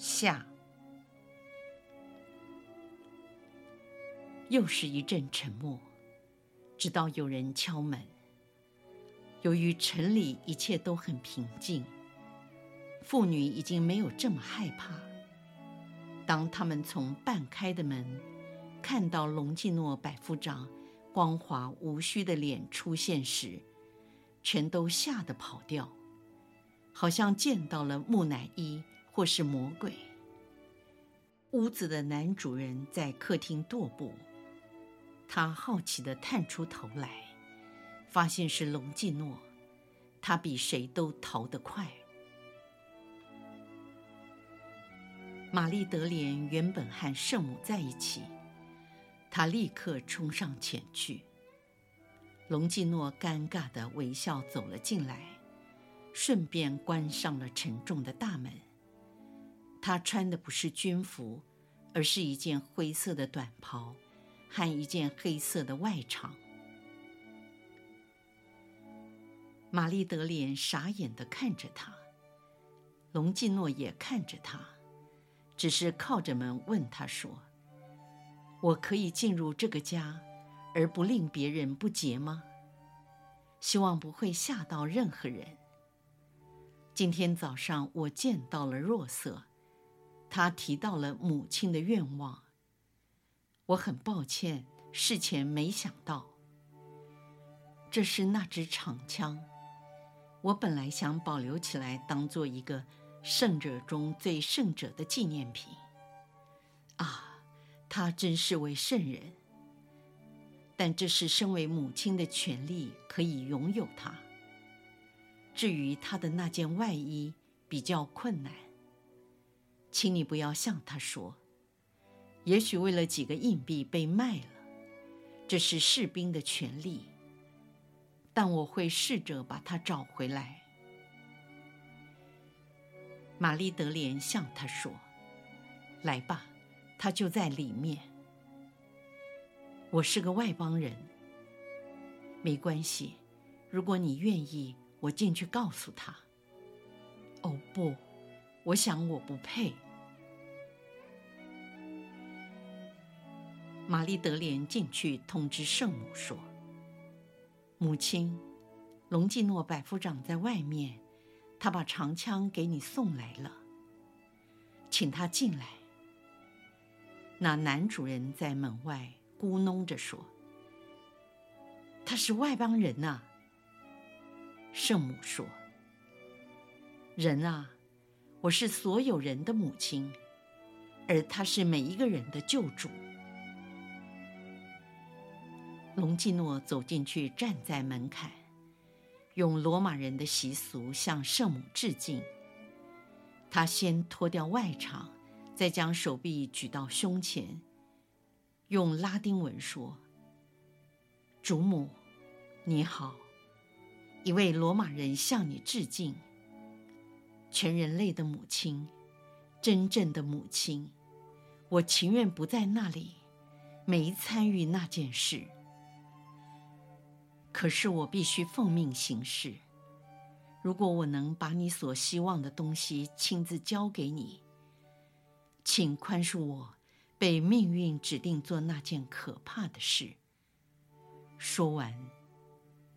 下，又是一阵沉默，直到有人敲门。由于城里一切都很平静，妇女已经没有这么害怕。当他们从半开的门看到隆基诺百夫长光滑无须的脸出现时，全都吓得跑掉，好像见到了木乃伊。或是魔鬼。屋子的男主人在客厅踱步，他好奇地探出头来，发现是隆基诺，他比谁都逃得快。玛丽德莲原本和圣母在一起，他立刻冲上前去。隆基诺尴尬地微笑走了进来，顺便关上了沉重的大门。他穿的不是军服，而是一件灰色的短袍和一件黑色的外裳。玛丽德莲傻眼地看着他，隆基诺也看着他，只是靠着门问他说：“我可以进入这个家，而不令别人不解吗？希望不会吓到任何人。今天早上我见到了若瑟。”他提到了母亲的愿望。我很抱歉，事前没想到。这是那支长枪，我本来想保留起来，当做一个圣者中最圣者的纪念品。啊，他真是位圣人。但这是身为母亲的权利，可以拥有它。至于他的那件外衣，比较困难。请你不要向他说，也许为了几个硬币被卖了，这是士兵的权利。但我会试着把它找回来。玛丽德莲向他说：“来吧，他就在里面。我是个外邦人，没关系。如果你愿意，我进去告诉他。”哦，不。我想我不配。玛丽德莲进去通知圣母说：“母亲，隆基诺百夫长在外面，他把长枪给你送来了，请他进来。”那男主人在门外咕哝着说：“他是外邦人呐。”圣母说：“人啊。”我是所有人的母亲，而他是每一个人的救主。隆基诺走进去，站在门槛，用罗马人的习俗向圣母致敬。他先脱掉外裳，再将手臂举到胸前，用拉丁文说：“主母，你好，一位罗马人向你致敬。”全人类的母亲，真正的母亲，我情愿不在那里，没参与那件事。可是我必须奉命行事。如果我能把你所希望的东西亲自交给你，请宽恕我被命运指定做那件可怕的事。说完，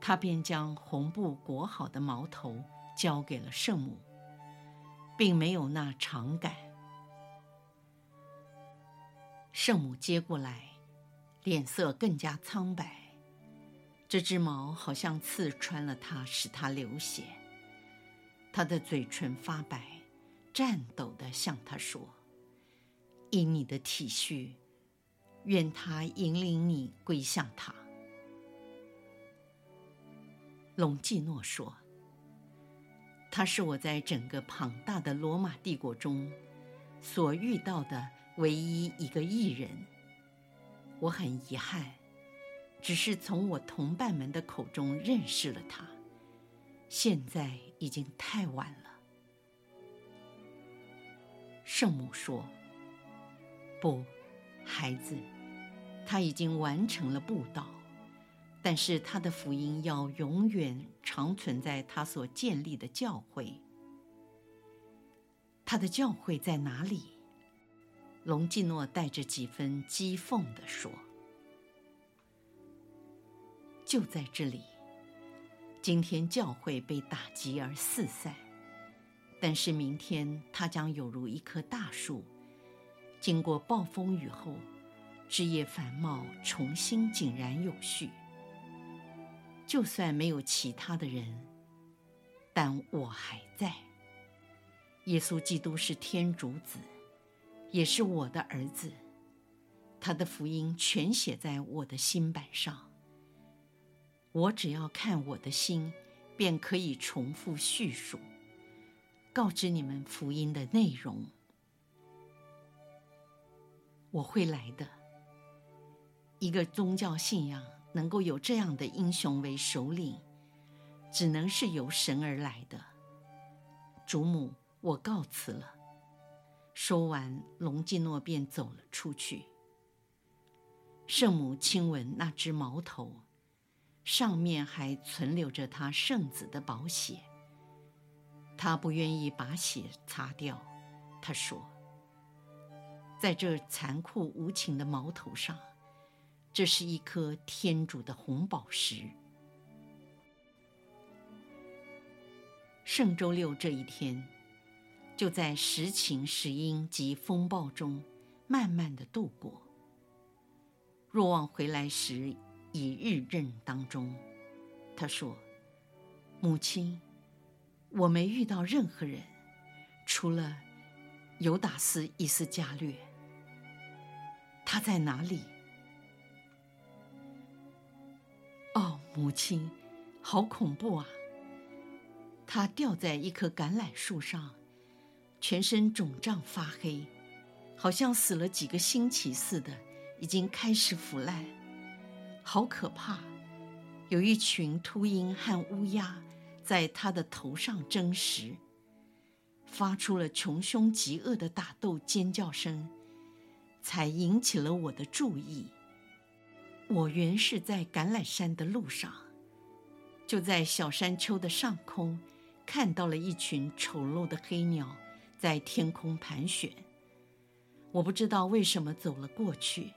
他便将红布裹好的矛头交给了圣母。并没有那长杆。圣母接过来，脸色更加苍白。这只矛好像刺穿了她，使她流血。她的嘴唇发白，颤抖地向他说：“以你的体恤，愿他引领你归向他。”隆基诺说。他是我在整个庞大的罗马帝国中所遇到的唯一一个艺人。我很遗憾，只是从我同伴们的口中认识了他。现在已经太晚了。圣母说：“不，孩子，他已经完成了布道，但是他的福音要永远长存在他所建立的教会。他的教会在哪里？”隆基诺带着几分讥讽地说：“就在这里。今天教会被打击而四散。”但是明天，它将有如一棵大树，经过暴风雨后，枝叶繁茂，重新井然有序。就算没有其他的人，但我还在。耶稣基督是天主子，也是我的儿子，他的福音全写在我的心版上。我只要看我的心，便可以重复叙述。告知你们福音的内容，我会来的。一个宗教信仰能够有这样的英雄为首领，只能是由神而来的。主母，我告辞了。说完，隆基诺便走了出去。圣母亲吻那只矛头，上面还存留着他圣子的宝血。他不愿意把血擦掉，他说：“在这残酷无情的矛头上，这是一颗天主的红宝石。”圣周六这一天，就在时晴时阴及风暴中，慢慢的度过。若望回来时已日正当中，他说：“母亲。”我没遇到任何人，除了尤达斯·伊斯加略。他在哪里？哦，母亲，好恐怖啊！他吊在一棵橄榄树上，全身肿胀发黑，好像死了几个星期似的，已经开始腐烂，好可怕！有一群秃鹰和乌鸦。在他的头上争食，发出了穷凶极恶的打斗尖叫声，才引起了我的注意。我原是在橄榄山的路上，就在小山丘的上空，看到了一群丑陋的黑鸟在天空盘旋。我不知道为什么走了过去，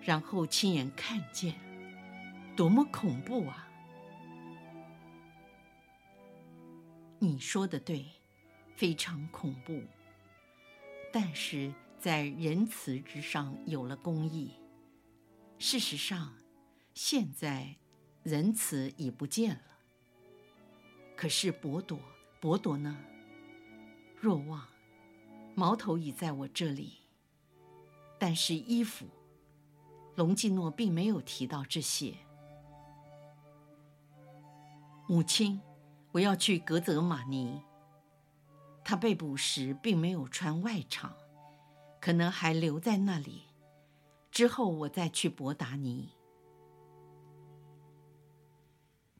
然后亲眼看见，多么恐怖啊！你说的对，非常恐怖。但是在仁慈之上有了公义。事实上，现在仁慈已不见了。可是伯多，伯多呢？若望，矛头已在我这里。但是衣服，隆基诺并没有提到这些。母亲。我要去格泽马尼。他被捕时并没有穿外裳，可能还留在那里。之后我再去博达尼。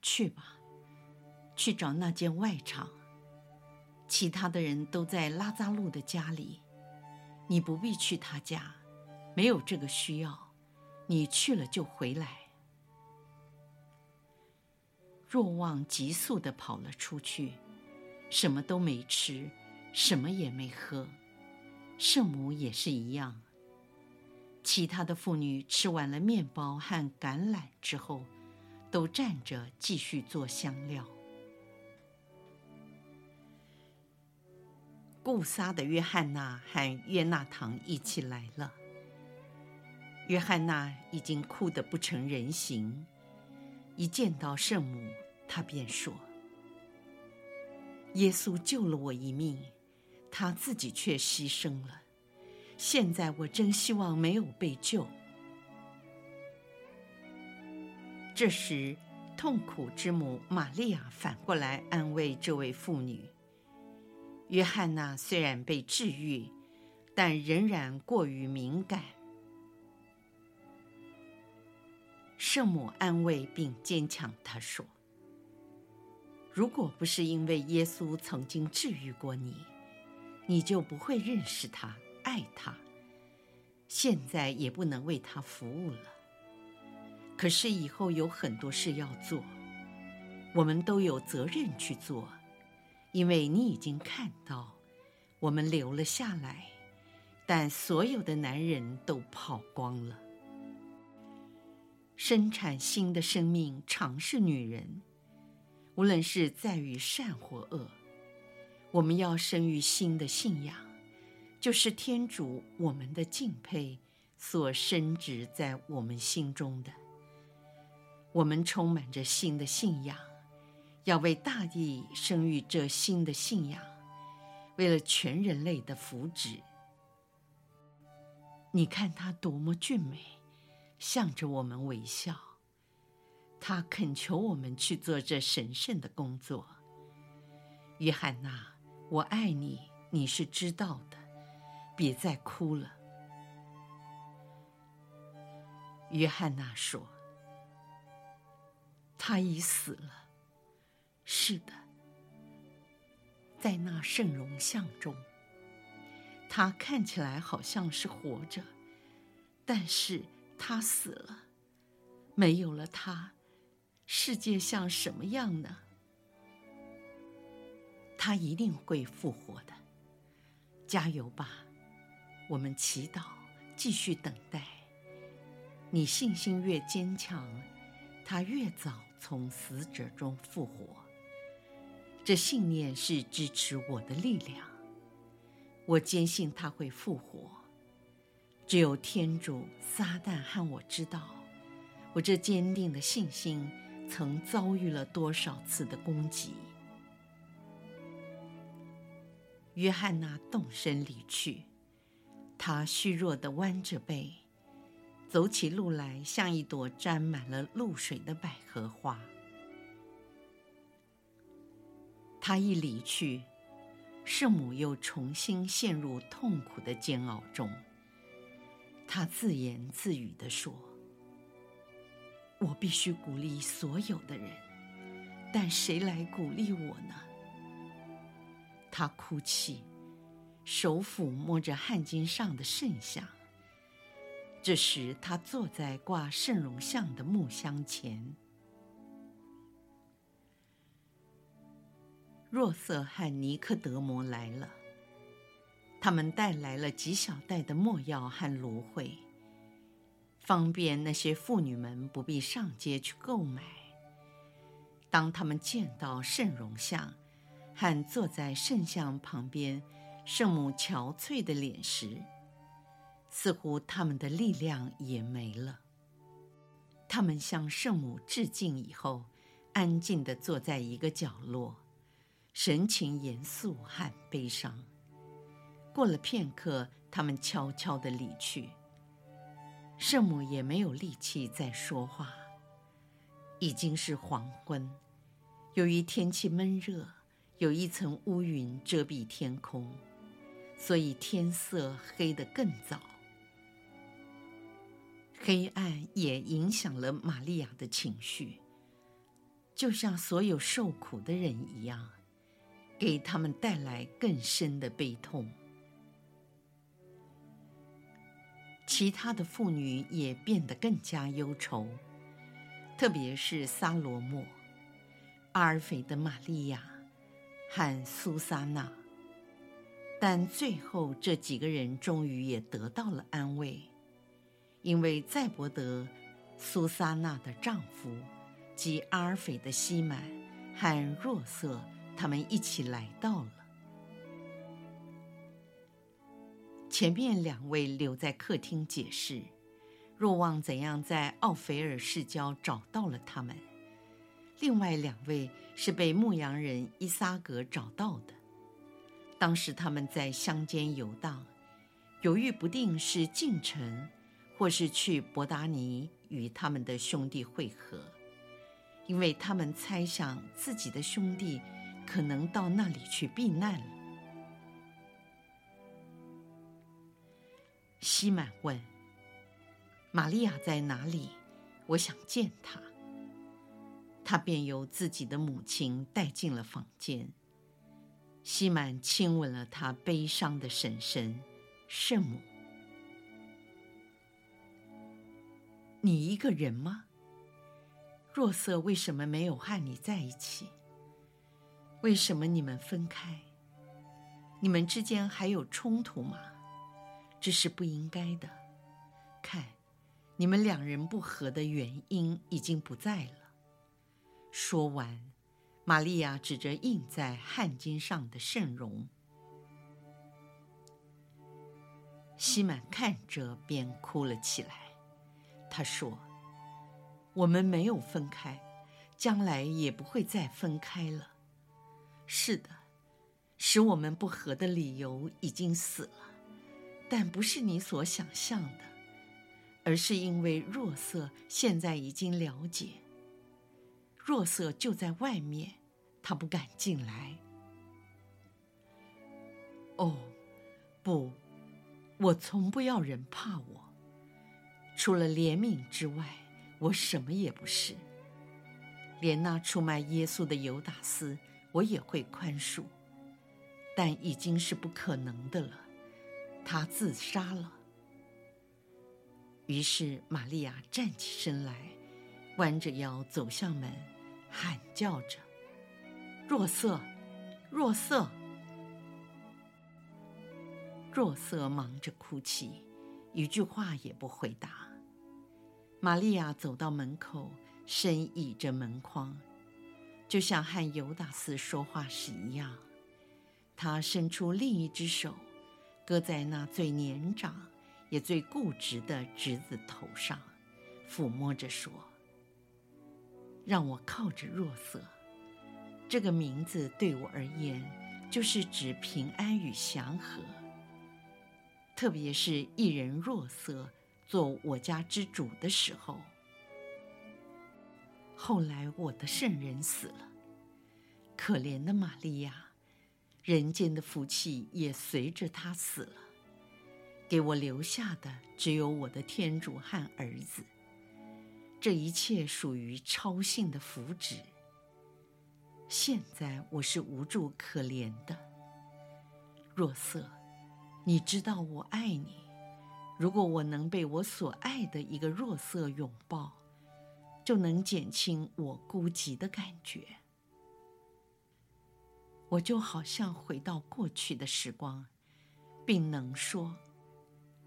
去吧，去找那件外厂。其他的人都在拉扎路的家里，你不必去他家，没有这个需要。你去了就回来。若望急速地跑了出去，什么都没吃，什么也没喝。圣母也是一样。其他的妇女吃完了面包和橄榄之后，都站着继续做香料。顾撒的约翰娜和约纳堂一起来了。约翰娜已经哭得不成人形，一见到圣母。他便说：“耶稣救了我一命，他自己却牺牲了。现在我真希望没有被救。”这时，痛苦之母玛利亚反过来安慰这位妇女：“约翰娜虽然被治愈，但仍然过于敏感。圣母安慰并坚强他说：“如果不是因为耶稣曾经治愈过你，你就不会认识他、爱他，现在也不能为他服务了。可是以后有很多事要做，我们都有责任去做，因为你已经看到，我们留了下来，但所有的男人都跑光了。”生产新的生命，常是女人。无论是在于善或恶，我们要生育新的信仰，就是天主我们的敬佩所深植在我们心中的。我们充满着新的信仰，要为大地生育这新的信仰，为了全人类的福祉。你看他多么俊美！向着我们微笑，他恳求我们去做这神圣的工作。约翰娜，我爱你，你是知道的，别再哭了。约翰娜说：“他已死了。”是的，在那圣容像中，他看起来好像是活着，但是。他死了，没有了他，世界像什么样呢？他一定会复活的，加油吧！我们祈祷，继续等待。你信心越坚强，他越早从死者中复活。这信念是支持我的力量。我坚信他会复活。只有天主、撒旦和我知道，我这坚定的信心曾遭遇了多少次的攻击。约翰娜动身离去，她虚弱的弯着背，走起路来像一朵沾满了露水的百合花。她一离去，圣母又重新陷入痛苦的煎熬中。他自言自语地说：“我必须鼓励所有的人，但谁来鼓励我呢？”他哭泣，手抚摸着汗巾上的圣像。这时，他坐在挂圣容像的木箱前。若瑟和尼克德摩来了。他们带来了几小袋的墨药和芦荟，方便那些妇女们不必上街去购买。当他们见到圣容像和坐在圣像旁边圣母憔悴的脸时，似乎他们的力量也没了。他们向圣母致敬以后，安静地坐在一个角落，神情严肃和悲伤。过了片刻，他们悄悄地离去。圣母也没有力气再说话。已经是黄昏，由于天气闷热，有一层乌云遮蔽天空，所以天色黑得更早。黑暗也影响了玛利亚的情绪，就像所有受苦的人一样，给他们带来更深的悲痛。其他的妇女也变得更加忧愁，特别是撒罗莫、阿尔斐的玛利亚和苏萨娜。但最后这几个人终于也得到了安慰，因为赛伯德、苏萨娜的丈夫及阿尔斐的西满和若瑟他们一起来到了。前面两位留在客厅解释，若望怎样在奥菲尔市郊找到了他们。另外两位是被牧羊人伊撒格找到的。当时他们在乡间游荡，犹豫不定是进城，或是去伯达尼与他们的兄弟会合，因为他们猜想自己的兄弟可能到那里去避难了。西满问：“玛利亚在哪里？我想见她。”他便由自己的母亲带进了房间。西满亲吻了他悲伤的婶婶圣母。“你一个人吗？若瑟为什么没有和你在一起？为什么你们分开？你们之间还有冲突吗？这是不应该的。看，你们两人不和的原因已经不在了。”说完，玛利亚指着印在汗巾上的圣容。西满看着便哭了起来。他说：“我们没有分开，将来也不会再分开了。是的，使我们不和的理由已经死了，但不是你所想象的，而是因为若瑟现在已经了解。”若瑟就在外面，他不敢进来。哦，不，我从不要人怕我，除了怜悯之外，我什么也不是。连那出卖耶稣的犹达斯，我也会宽恕，但已经是不可能的了。他自杀了。于是玛利亚站起身来，弯着腰走向门。喊叫着：“若瑟，若瑟！”若瑟忙着哭泣，一句话也不回答。玛利亚走到门口，深倚着门框，就像和犹达斯说话时一样。她伸出另一只手，搁在那最年长也最固执的侄子头上，抚摸着说。让我靠着若瑟，这个名字对我而言，就是指平安与祥和。特别是一人若瑟做我家之主的时候。后来我的圣人死了，可怜的玛利亚，人间的福气也随着他死了，给我留下的只有我的天主和儿子。这一切属于超性的福祉。现在我是无助可怜的，若瑟，你知道我爱你。如果我能被我所爱的一个若瑟拥抱，就能减轻我孤寂的感觉。我就好像回到过去的时光，并能说：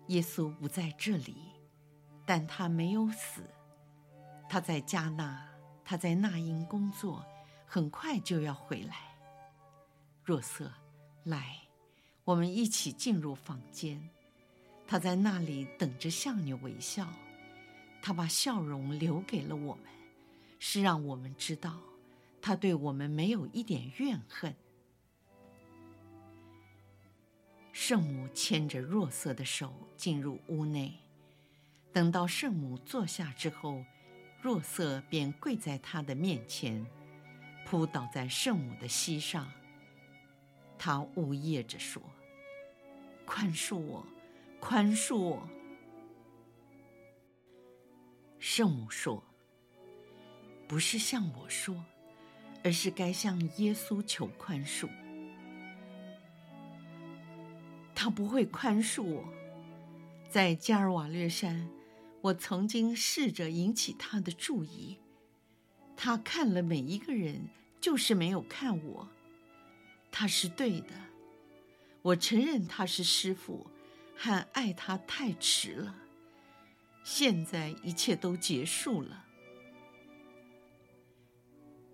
耶稣不在这里，但他没有死。他在加纳，他在那英工作，很快就要回来。若瑟，来，我们一起进入房间。他在那里等着向你微笑。他把笑容留给了我们，是让我们知道，他对我们没有一点怨恨。圣母牵着若瑟的手进入屋内，等到圣母坐下之后。若瑟便跪在他的面前，扑倒在圣母的膝上。他呜咽着说：“宽恕我，宽恕我。”圣母说：“不是向我说，而是该向耶稣求宽恕。他不会宽恕我，在加尔瓦略山。”我曾经试着引起他的注意，他看了每一个人，就是没有看我。他是对的，我承认他是师父，和爱他太迟了。现在一切都结束了。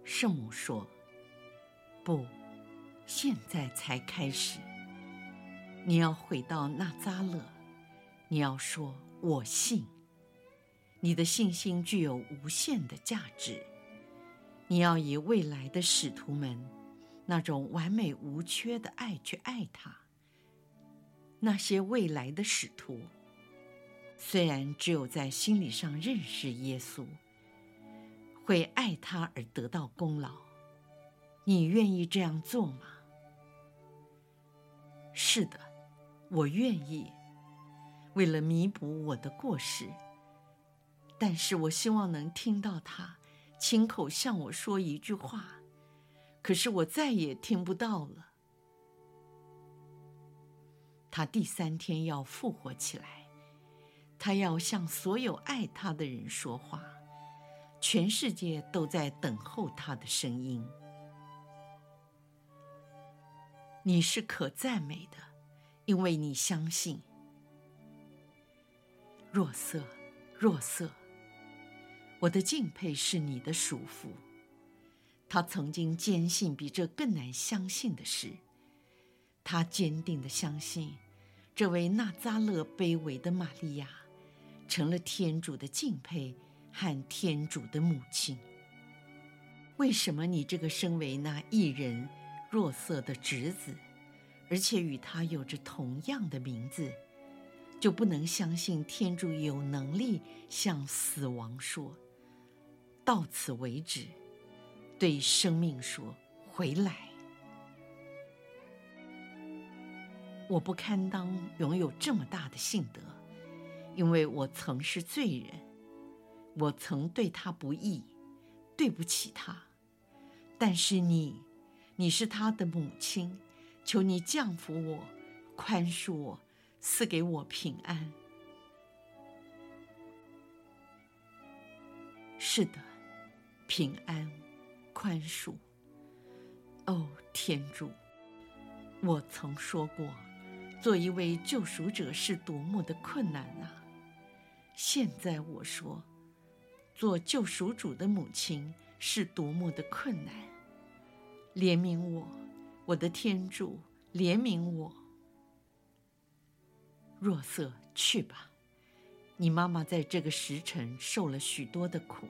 圣母说：“不，现在才开始。你要回到纳扎勒，你要说我信。”你的信心具有无限的价值。你要以未来的使徒们那种完美无缺的爱去爱他。那些未来的使徒，虽然只有在心理上认识耶稣，会爱他而得到功劳。你愿意这样做吗？是的，我愿意。为了弥补我的过失。但是我希望能听到他亲口向我说一句话，可是我再也听不到了。他第三天要复活起来，他要向所有爱他的人说话，全世界都在等候他的声音。你是可赞美的，因为你相信。若瑟，若瑟，我的敬佩是你的属父。他曾经坚信比这更难相信的事，他坚定的相信，这位纳扎勒卑微的玛利亚，成了天主的敬佩和天主的母亲。为什么你这个身为那一人？若色的侄子，而且与他有着同样的名字，就不能相信天主有能力向死亡说：“到此为止。”对生命说：“回来。”我不堪当拥有这么大的信德，因为我曾是罪人，我曾对他不义，对不起他。但是你。你是他的母亲，求你降服我，宽恕我，赐给我平安。是的，平安，宽恕。哦，天主，我曾说过，做一位救赎者是多么的困难啊！现在我说，做救赎主的母亲是多么的困难。怜悯我，我的天主，怜悯我。若瑟，去吧，你妈妈在这个时辰受了许多的苦，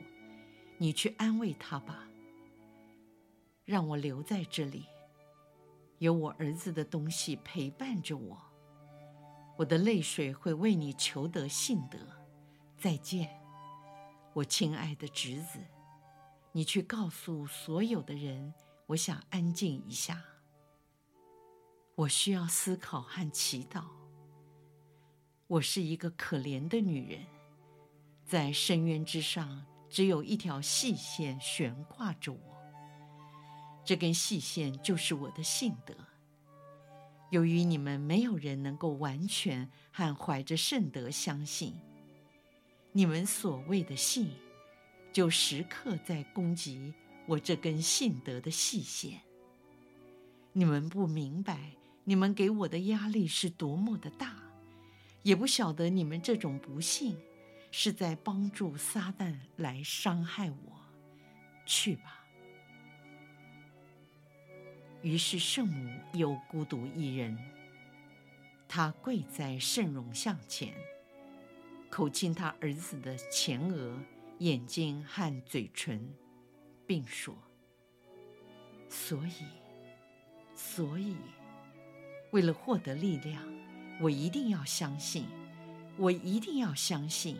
你去安慰她吧。让我留在这里，有我儿子的东西陪伴着我，我的泪水会为你求得信德。再见，我亲爱的侄子，你去告诉所有的人。我想安静一下。我需要思考和祈祷。我是一个可怜的女人，在深渊之上，只有一条细线悬挂着我。这根细线就是我的信德。由于你们没有人能够完全和怀着圣德相信，你们所谓的信，就时刻在攻击。我这根信德的细线，你们不明白，你们给我的压力是多么的大，也不晓得你们这种不信是在帮助撒旦来伤害我。去吧。于是圣母又孤独一人，她跪在圣容像前，口亲她儿子的前额、眼睛和嘴唇。并说：“所以，所以，为了获得力量，我一定要相信，我一定要相信，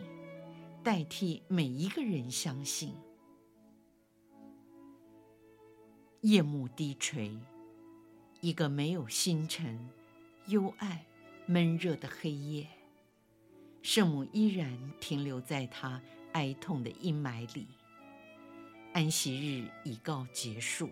代替每一个人相信。”夜幕低垂，一个没有星辰、幽暗、闷热的黑夜，圣母依然停留在她哀痛的阴霾里。安息日已告结束。